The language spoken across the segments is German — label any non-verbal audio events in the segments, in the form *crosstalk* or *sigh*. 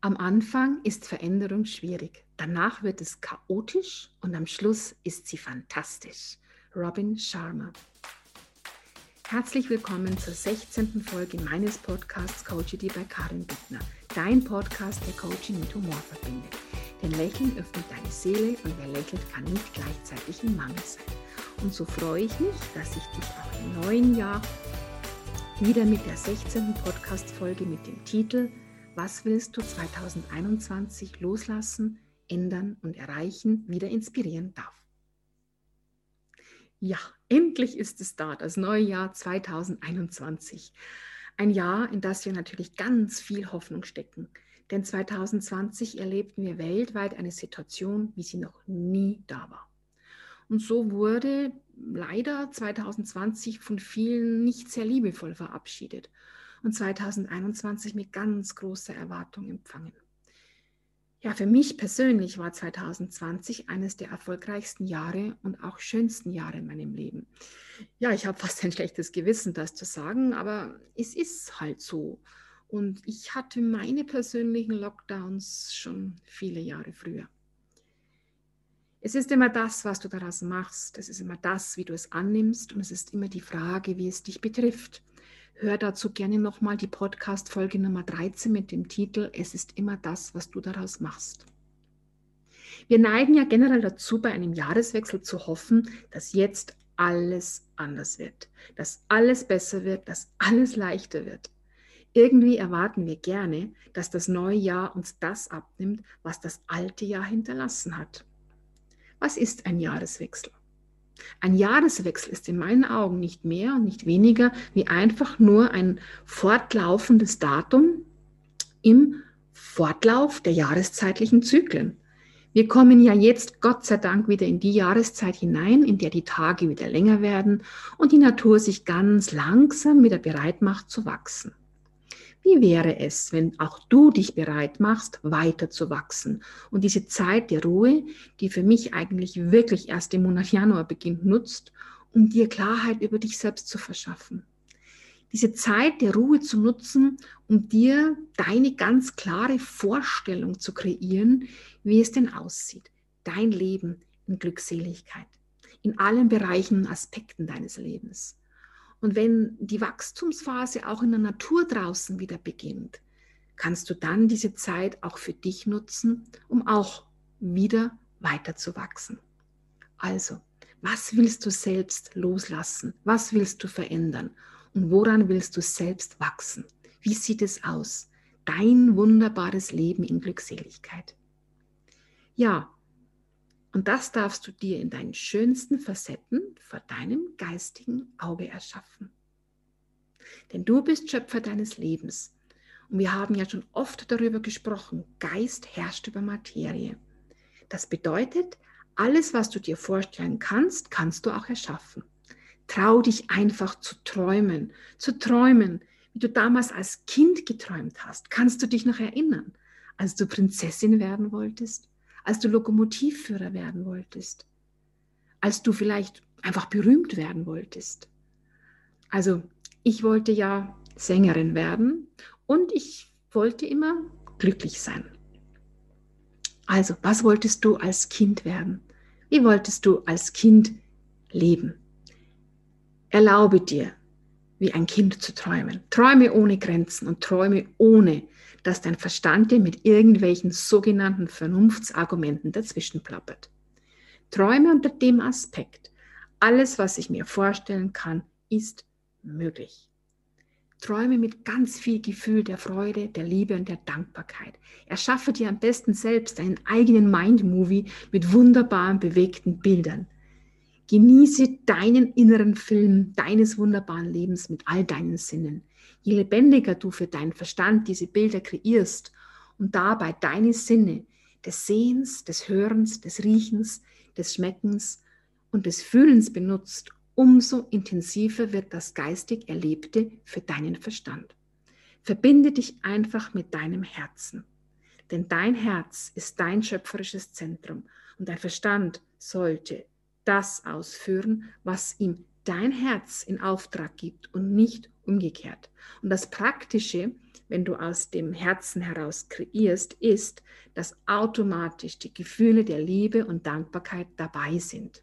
Am Anfang ist Veränderung schwierig, danach wird es chaotisch und am Schluss ist sie fantastisch. Robin Sharma. Herzlich willkommen zur 16. Folge meines Podcasts Coachity bei Karin Bittner, dein Podcast, der Coaching mit Humor verbindet. Denn Lächeln öffnet deine Seele und wer lächelt, kann nicht gleichzeitig im Mangel sein. Und so freue ich mich, dass ich dich auch im neuen Jahr wieder mit der 16. Podcast-Folge mit dem Titel was willst du 2021 loslassen, ändern und erreichen, wieder inspirieren darf? Ja, endlich ist es da, das neue Jahr 2021. Ein Jahr, in das wir natürlich ganz viel Hoffnung stecken. Denn 2020 erlebten wir weltweit eine Situation, wie sie noch nie da war. Und so wurde leider 2020 von vielen nicht sehr liebevoll verabschiedet und 2021 mit ganz großer Erwartung empfangen. Ja, für mich persönlich war 2020 eines der erfolgreichsten Jahre und auch schönsten Jahre in meinem Leben. Ja, ich habe *laughs* fast ein schlechtes Gewissen, das zu sagen, aber es ist halt so. Und ich hatte meine persönlichen Lockdowns schon viele Jahre früher. Es ist immer das, was du daraus machst. Es ist immer das, wie du es annimmst. Und es ist immer die Frage, wie es dich betrifft. Hör dazu gerne nochmal die Podcast-Folge Nummer 13 mit dem Titel Es ist immer das, was du daraus machst. Wir neigen ja generell dazu, bei einem Jahreswechsel zu hoffen, dass jetzt alles anders wird, dass alles besser wird, dass alles leichter wird. Irgendwie erwarten wir gerne, dass das neue Jahr uns das abnimmt, was das alte Jahr hinterlassen hat. Was ist ein Jahreswechsel? Ein Jahreswechsel ist in meinen Augen nicht mehr und nicht weniger wie einfach nur ein fortlaufendes Datum im Fortlauf der jahreszeitlichen Zyklen. Wir kommen ja jetzt Gott sei Dank wieder in die Jahreszeit hinein, in der die Tage wieder länger werden und die Natur sich ganz langsam wieder bereit macht zu wachsen. Wie wäre es, wenn auch du dich bereit machst, weiter zu wachsen und diese Zeit der Ruhe, die für mich eigentlich wirklich erst im Monat Januar beginnt, nutzt, um dir Klarheit über dich selbst zu verschaffen? Diese Zeit der Ruhe zu nutzen, um dir deine ganz klare Vorstellung zu kreieren, wie es denn aussieht. Dein Leben in Glückseligkeit. In allen Bereichen und Aspekten deines Lebens. Und wenn die Wachstumsphase auch in der Natur draußen wieder beginnt, kannst du dann diese Zeit auch für dich nutzen, um auch wieder weiter zu wachsen. Also, was willst du selbst loslassen? Was willst du verändern? Und woran willst du selbst wachsen? Wie sieht es aus? Dein wunderbares Leben in Glückseligkeit. Ja, und das darfst du dir in deinen schönsten Facetten vor deinem geistigen Auge erschaffen. Denn du bist Schöpfer deines Lebens. Und wir haben ja schon oft darüber gesprochen, Geist herrscht über Materie. Das bedeutet, alles, was du dir vorstellen kannst, kannst du auch erschaffen. Trau dich einfach zu träumen, zu träumen, wie du damals als Kind geträumt hast. Kannst du dich noch erinnern, als du Prinzessin werden wolltest? Als du Lokomotivführer werden wolltest, als du vielleicht einfach berühmt werden wolltest. Also ich wollte ja Sängerin werden und ich wollte immer glücklich sein. Also, was wolltest du als Kind werden? Wie wolltest du als Kind leben? Erlaube dir, wie ein Kind zu träumen. Träume ohne Grenzen und träume ohne dass dein Verstand dir mit irgendwelchen sogenannten Vernunftsargumenten dazwischen plappert. Träume unter dem Aspekt, alles, was ich mir vorstellen kann, ist möglich. Träume mit ganz viel Gefühl der Freude, der Liebe und der Dankbarkeit. Erschaffe dir am besten selbst einen eigenen Mind-Movie mit wunderbaren, bewegten Bildern. Genieße deinen inneren Film deines wunderbaren Lebens mit all deinen Sinnen je lebendiger du für deinen Verstand diese Bilder kreierst und dabei deine Sinne des Sehens, des Hörens, des Riechens, des Schmeckens und des Fühlens benutzt, umso intensiver wird das geistig Erlebte für deinen Verstand. Verbinde dich einfach mit deinem Herzen. Denn dein Herz ist dein schöpferisches Zentrum und dein Verstand sollte das ausführen, was ihm dein Herz in Auftrag gibt und nicht umgekehrt. Und das Praktische wenn du aus dem Herzen heraus kreierst, ist, dass automatisch die Gefühle der Liebe und Dankbarkeit dabei sind.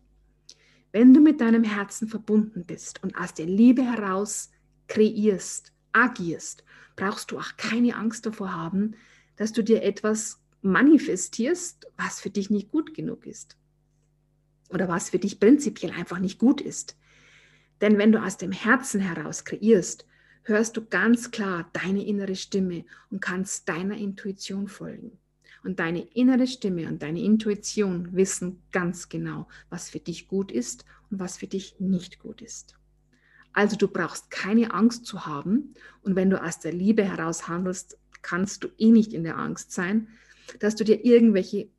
Wenn du mit deinem Herzen verbunden bist und aus der Liebe heraus kreierst, agierst, brauchst du auch keine Angst davor haben, dass du dir etwas manifestierst, was für dich nicht gut genug ist. Oder was für dich prinzipiell einfach nicht gut ist. Denn wenn du aus dem Herzen heraus kreierst, hörst du ganz klar deine innere Stimme und kannst deiner Intuition folgen. Und deine innere Stimme und deine Intuition wissen ganz genau, was für dich gut ist und was für dich nicht gut ist. Also du brauchst keine Angst zu haben. Und wenn du aus der Liebe heraus handelst, kannst du eh nicht in der Angst sein, dass du dir irgendwelche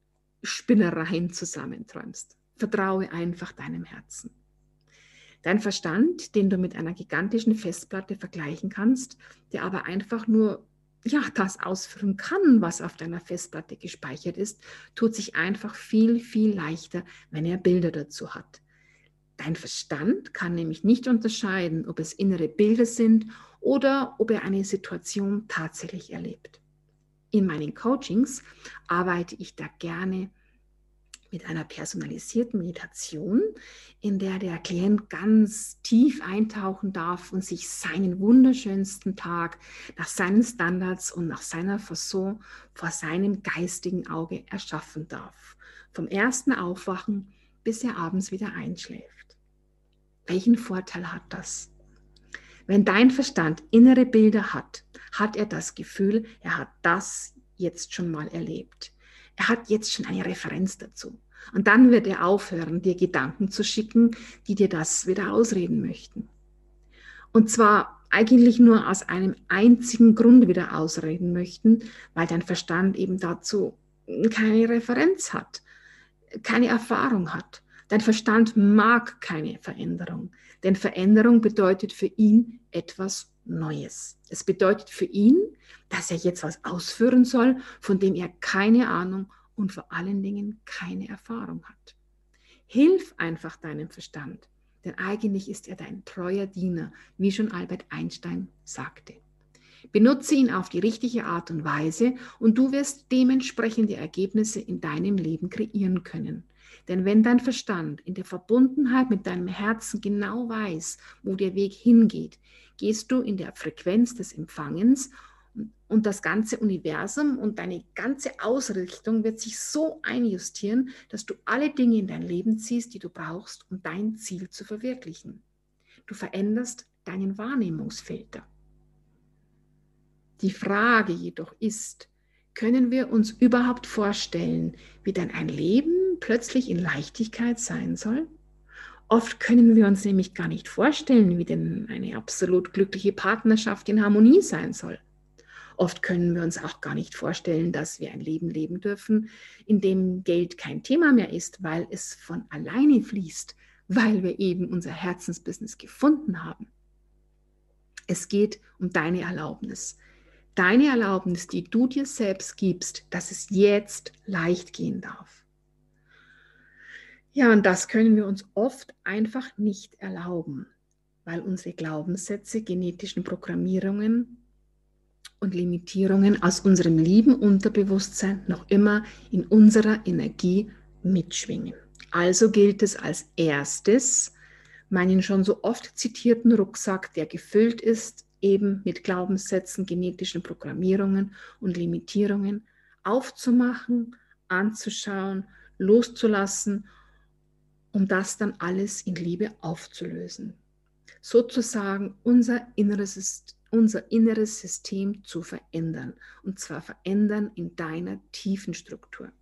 Spinnereien zusammenträumst. Vertraue einfach deinem Herzen. Dein Verstand, den du mit einer gigantischen Festplatte vergleichen kannst, der aber einfach nur ja, das ausführen kann, was auf deiner Festplatte gespeichert ist, tut sich einfach viel, viel leichter, wenn er Bilder dazu hat. Dein Verstand kann nämlich nicht unterscheiden, ob es innere Bilder sind oder ob er eine Situation tatsächlich erlebt. In meinen Coachings arbeite ich da gerne mit einer personalisierten Meditation, in der der Klient ganz tief eintauchen darf und sich seinen wunderschönsten Tag nach seinen Standards und nach seiner Fasson vor seinem geistigen Auge erschaffen darf. Vom ersten Aufwachen bis er abends wieder einschläft. Welchen Vorteil hat das? Wenn dein Verstand innere Bilder hat, hat er das Gefühl, er hat das jetzt schon mal erlebt. Er hat jetzt schon eine Referenz dazu. Und dann wird er aufhören, dir Gedanken zu schicken, die dir das wieder ausreden möchten. Und zwar eigentlich nur aus einem einzigen Grund wieder ausreden möchten, weil dein Verstand eben dazu keine Referenz hat, keine Erfahrung hat. Dein Verstand mag keine Veränderung, denn Veränderung bedeutet für ihn etwas Neues. Es bedeutet für ihn, dass er jetzt was ausführen soll, von dem er keine Ahnung und vor allen Dingen keine Erfahrung hat. Hilf einfach deinem Verstand, denn eigentlich ist er dein treuer Diener, wie schon Albert Einstein sagte. Benutze ihn auf die richtige Art und Weise und du wirst dementsprechende Ergebnisse in deinem Leben kreieren können. Denn wenn dein Verstand in der Verbundenheit mit deinem Herzen genau weiß, wo der Weg hingeht, gehst du in der Frequenz des Empfangens und das ganze Universum und deine ganze Ausrichtung wird sich so einjustieren, dass du alle Dinge in dein Leben ziehst, die du brauchst, um dein Ziel zu verwirklichen. Du veränderst deinen Wahrnehmungsfilter. Die Frage jedoch ist, können wir uns überhaupt vorstellen, wie dann ein Leben plötzlich in Leichtigkeit sein soll? Oft können wir uns nämlich gar nicht vorstellen, wie denn eine absolut glückliche Partnerschaft in Harmonie sein soll. Oft können wir uns auch gar nicht vorstellen, dass wir ein Leben leben dürfen, in dem Geld kein Thema mehr ist, weil es von alleine fließt, weil wir eben unser Herzensbusiness gefunden haben. Es geht um deine Erlaubnis. Deine Erlaubnis, die du dir selbst gibst, dass es jetzt leicht gehen darf. Ja, und das können wir uns oft einfach nicht erlauben, weil unsere Glaubenssätze, genetischen Programmierungen und Limitierungen aus unserem lieben Unterbewusstsein noch immer in unserer Energie mitschwingen. Also gilt es als erstes, meinen schon so oft zitierten Rucksack, der gefüllt ist, eben mit Glaubenssätzen, genetischen Programmierungen und Limitierungen, aufzumachen, anzuschauen, loszulassen, um das dann alles in Liebe aufzulösen. Sozusagen unser inneres unser inneres System zu verändern. Und zwar verändern in deiner tiefen Struktur.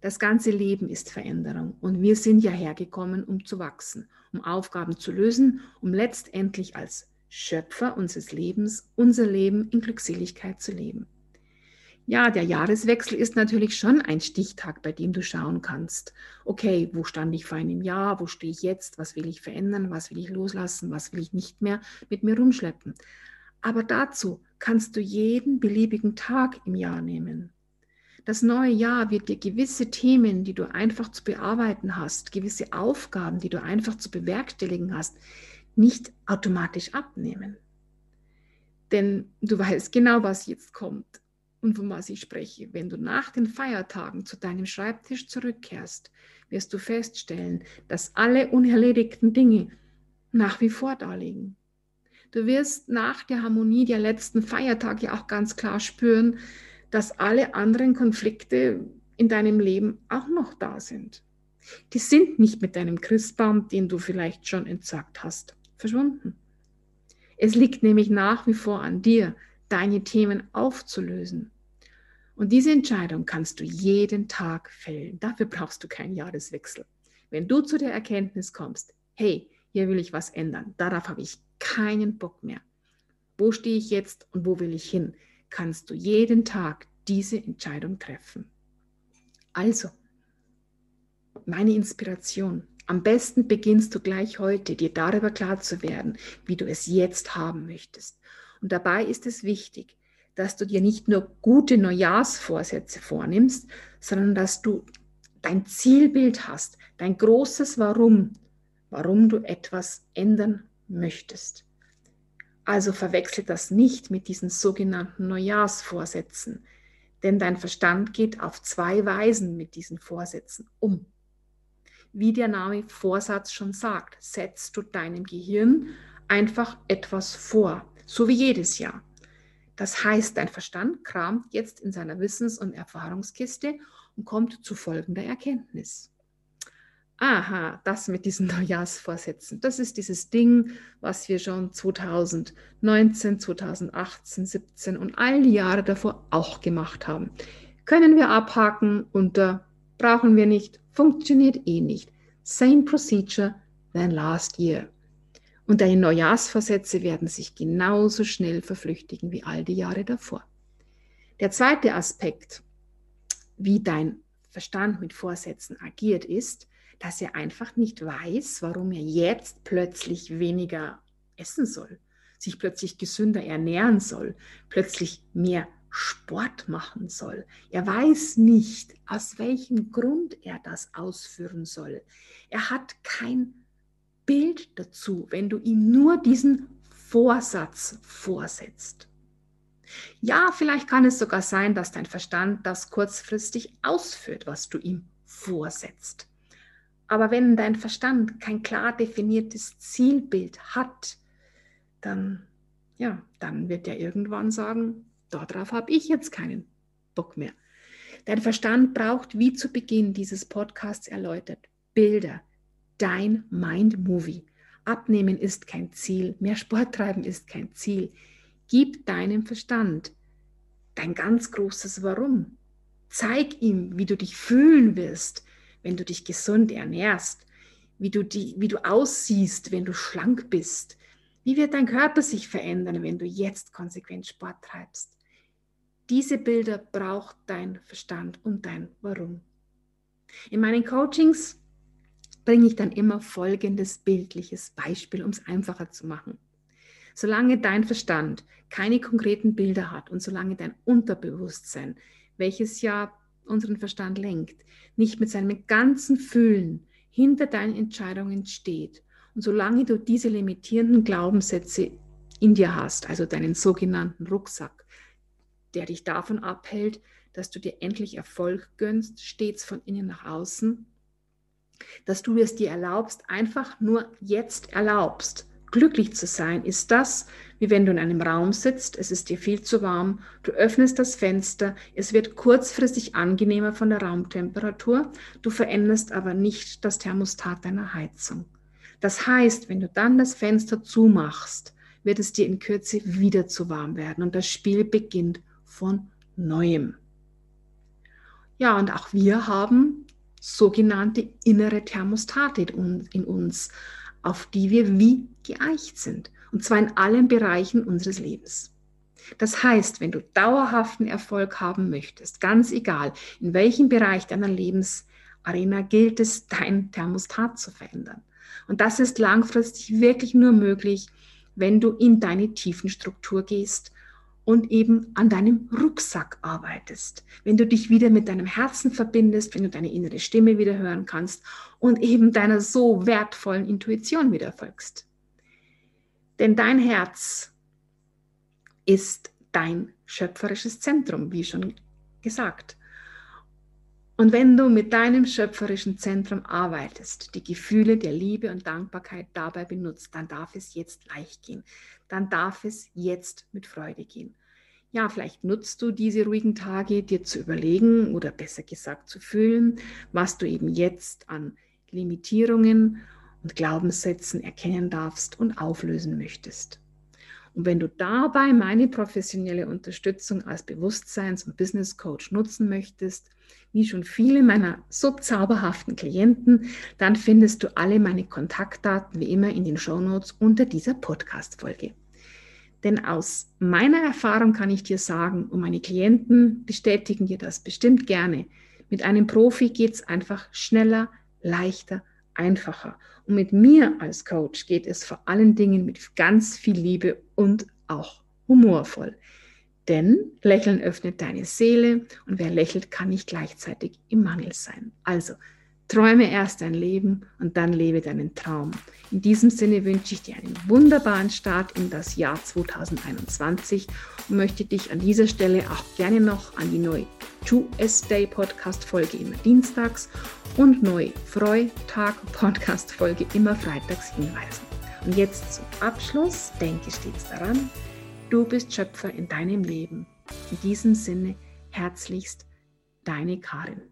Das ganze Leben ist Veränderung und wir sind ja hergekommen, um zu wachsen, um Aufgaben zu lösen, um letztendlich als Schöpfer unseres Lebens unser Leben in Glückseligkeit zu leben. Ja, der Jahreswechsel ist natürlich schon ein Stichtag, bei dem du schauen kannst, okay, wo stand ich vor einem Jahr, wo stehe ich jetzt, was will ich verändern, was will ich loslassen, was will ich nicht mehr mit mir rumschleppen. Aber dazu kannst du jeden beliebigen Tag im Jahr nehmen. Das neue Jahr wird dir gewisse Themen, die du einfach zu bearbeiten hast, gewisse Aufgaben, die du einfach zu bewerkstelligen hast, nicht automatisch abnehmen. Denn du weißt genau, was jetzt kommt und von was ich spreche. Wenn du nach den Feiertagen zu deinem Schreibtisch zurückkehrst, wirst du feststellen, dass alle unerledigten Dinge nach wie vor da liegen. Du wirst nach der Harmonie der letzten Feiertage auch ganz klar spüren, dass alle anderen Konflikte in deinem Leben auch noch da sind. Die sind nicht mit deinem Christbaum, den du vielleicht schon entsagt hast, verschwunden. Es liegt nämlich nach wie vor an dir, deine Themen aufzulösen. Und diese Entscheidung kannst du jeden Tag fällen. Dafür brauchst du keinen Jahreswechsel. Wenn du zu der Erkenntnis kommst, hey, hier will ich was ändern, darauf habe ich keinen Bock mehr. Wo stehe ich jetzt und wo will ich hin? Kannst du jeden Tag diese Entscheidung treffen. Also, meine Inspiration. Am besten beginnst du gleich heute, dir darüber klar zu werden, wie du es jetzt haben möchtest. Und dabei ist es wichtig, dass du dir nicht nur gute Neujahrsvorsätze vornimmst, sondern dass du dein Zielbild hast, dein großes Warum, warum du etwas ändern möchtest. Also verwechsel das nicht mit diesen sogenannten Neujahrsvorsätzen, denn dein Verstand geht auf zwei Weisen mit diesen Vorsätzen um. Wie der Name Vorsatz schon sagt, setzt du deinem Gehirn einfach etwas vor, so wie jedes Jahr. Das heißt, dein Verstand kramt jetzt in seiner Wissens- und Erfahrungskiste und kommt zu folgender Erkenntnis. Aha, das mit diesen *laughs* Neujahrsvorsätzen, das ist dieses Ding, was wir schon 2019, 2018, 17 und all die Jahre davor auch gemacht haben. Können wir abhaken unter brauchen wir nicht, funktioniert eh nicht. Same procedure than last year. Und deine Neujahrsvorsätze werden sich genauso schnell verflüchtigen wie all die Jahre davor. Der zweite Aspekt, wie dein Verstand mit Vorsätzen agiert, ist, dass er einfach nicht weiß, warum er jetzt plötzlich weniger essen soll, sich plötzlich gesünder ernähren soll, plötzlich mehr Sport machen soll. Er weiß nicht, aus welchem Grund er das ausführen soll. Er hat kein Bild dazu, wenn du ihm nur diesen Vorsatz vorsetzt. Ja, vielleicht kann es sogar sein, dass dein Verstand das kurzfristig ausführt, was du ihm vorsetzt. Aber wenn dein Verstand kein klar definiertes Zielbild hat, dann, ja, dann wird er irgendwann sagen, darauf habe ich jetzt keinen Bock mehr. Dein Verstand braucht, wie zu Beginn dieses Podcasts erläutert, Bilder, dein Mind-Movie. Abnehmen ist kein Ziel, mehr Sport treiben ist kein Ziel. Gib deinem Verstand dein ganz großes Warum. Zeig ihm, wie du dich fühlen wirst, wenn du dich gesund ernährst, wie du, die, wie du aussiehst, wenn du schlank bist. Wie wird dein Körper sich verändern, wenn du jetzt konsequent Sport treibst? Diese Bilder braucht dein Verstand und dein Warum. In meinen Coachings bringe ich dann immer folgendes bildliches Beispiel, um es einfacher zu machen. Solange dein Verstand keine konkreten Bilder hat und solange dein Unterbewusstsein, welches ja unseren Verstand lenkt, nicht mit seinem ganzen Fühlen hinter deinen Entscheidungen steht und solange du diese limitierenden Glaubenssätze in dir hast, also deinen sogenannten Rucksack, der dich davon abhält, dass du dir endlich Erfolg gönnst, stets von innen nach außen, dass du es dir erlaubst, einfach nur jetzt erlaubst, glücklich zu sein, ist das, wie wenn du in einem Raum sitzt, es ist dir viel zu warm, du öffnest das Fenster, es wird kurzfristig angenehmer von der Raumtemperatur, du veränderst aber nicht das Thermostat deiner Heizung. Das heißt, wenn du dann das Fenster zumachst, wird es dir in Kürze wieder zu warm werden und das Spiel beginnt von neuem. Ja, und auch wir haben sogenannte innere Thermostate in uns, auf die wir wie geeicht sind. Und zwar in allen Bereichen unseres Lebens. Das heißt, wenn du dauerhaften Erfolg haben möchtest, ganz egal, in welchem Bereich deiner Lebensarena gilt es, dein Thermostat zu verändern. Und das ist langfristig wirklich nur möglich, wenn du in deine Tiefenstruktur gehst und eben an deinem Rucksack arbeitest, wenn du dich wieder mit deinem Herzen verbindest, wenn du deine innere Stimme wieder hören kannst und eben deiner so wertvollen Intuition wieder folgst. Denn dein Herz ist dein schöpferisches Zentrum, wie schon gesagt. Und wenn du mit deinem schöpferischen Zentrum arbeitest, die Gefühle der Liebe und Dankbarkeit dabei benutzt, dann darf es jetzt leicht gehen. Dann darf es jetzt mit Freude gehen. Ja, vielleicht nutzt du diese ruhigen Tage, dir zu überlegen oder besser gesagt zu fühlen, was du eben jetzt an Limitierungen und Glaubenssätzen erkennen darfst und auflösen möchtest. Und wenn du dabei meine professionelle Unterstützung als Bewusstseins- und Business Coach nutzen möchtest, wie schon viele meiner so zauberhaften Klienten, dann findest du alle meine Kontaktdaten wie immer in den Shownotes unter dieser Podcast-Folge. Denn aus meiner Erfahrung kann ich dir sagen, und meine Klienten bestätigen dir das bestimmt gerne, mit einem Profi geht es einfach schneller, leichter, einfacher. Und mit mir als Coach geht es vor allen Dingen mit ganz viel Liebe und auch humorvoll. Denn Lächeln öffnet deine Seele und wer lächelt, kann nicht gleichzeitig im Mangel sein. Also träume erst dein Leben und dann lebe deinen Traum. In diesem Sinne wünsche ich dir einen wunderbaren Start in das Jahr 2021 und möchte dich an dieser Stelle auch gerne noch an die neue 2S Day Podcast Folge immer dienstags und neue Freitag Podcast Folge immer freitags hinweisen. Und jetzt zum Abschluss denke stets daran, Du bist Schöpfer in deinem Leben. In diesem Sinne herzlichst deine Karin.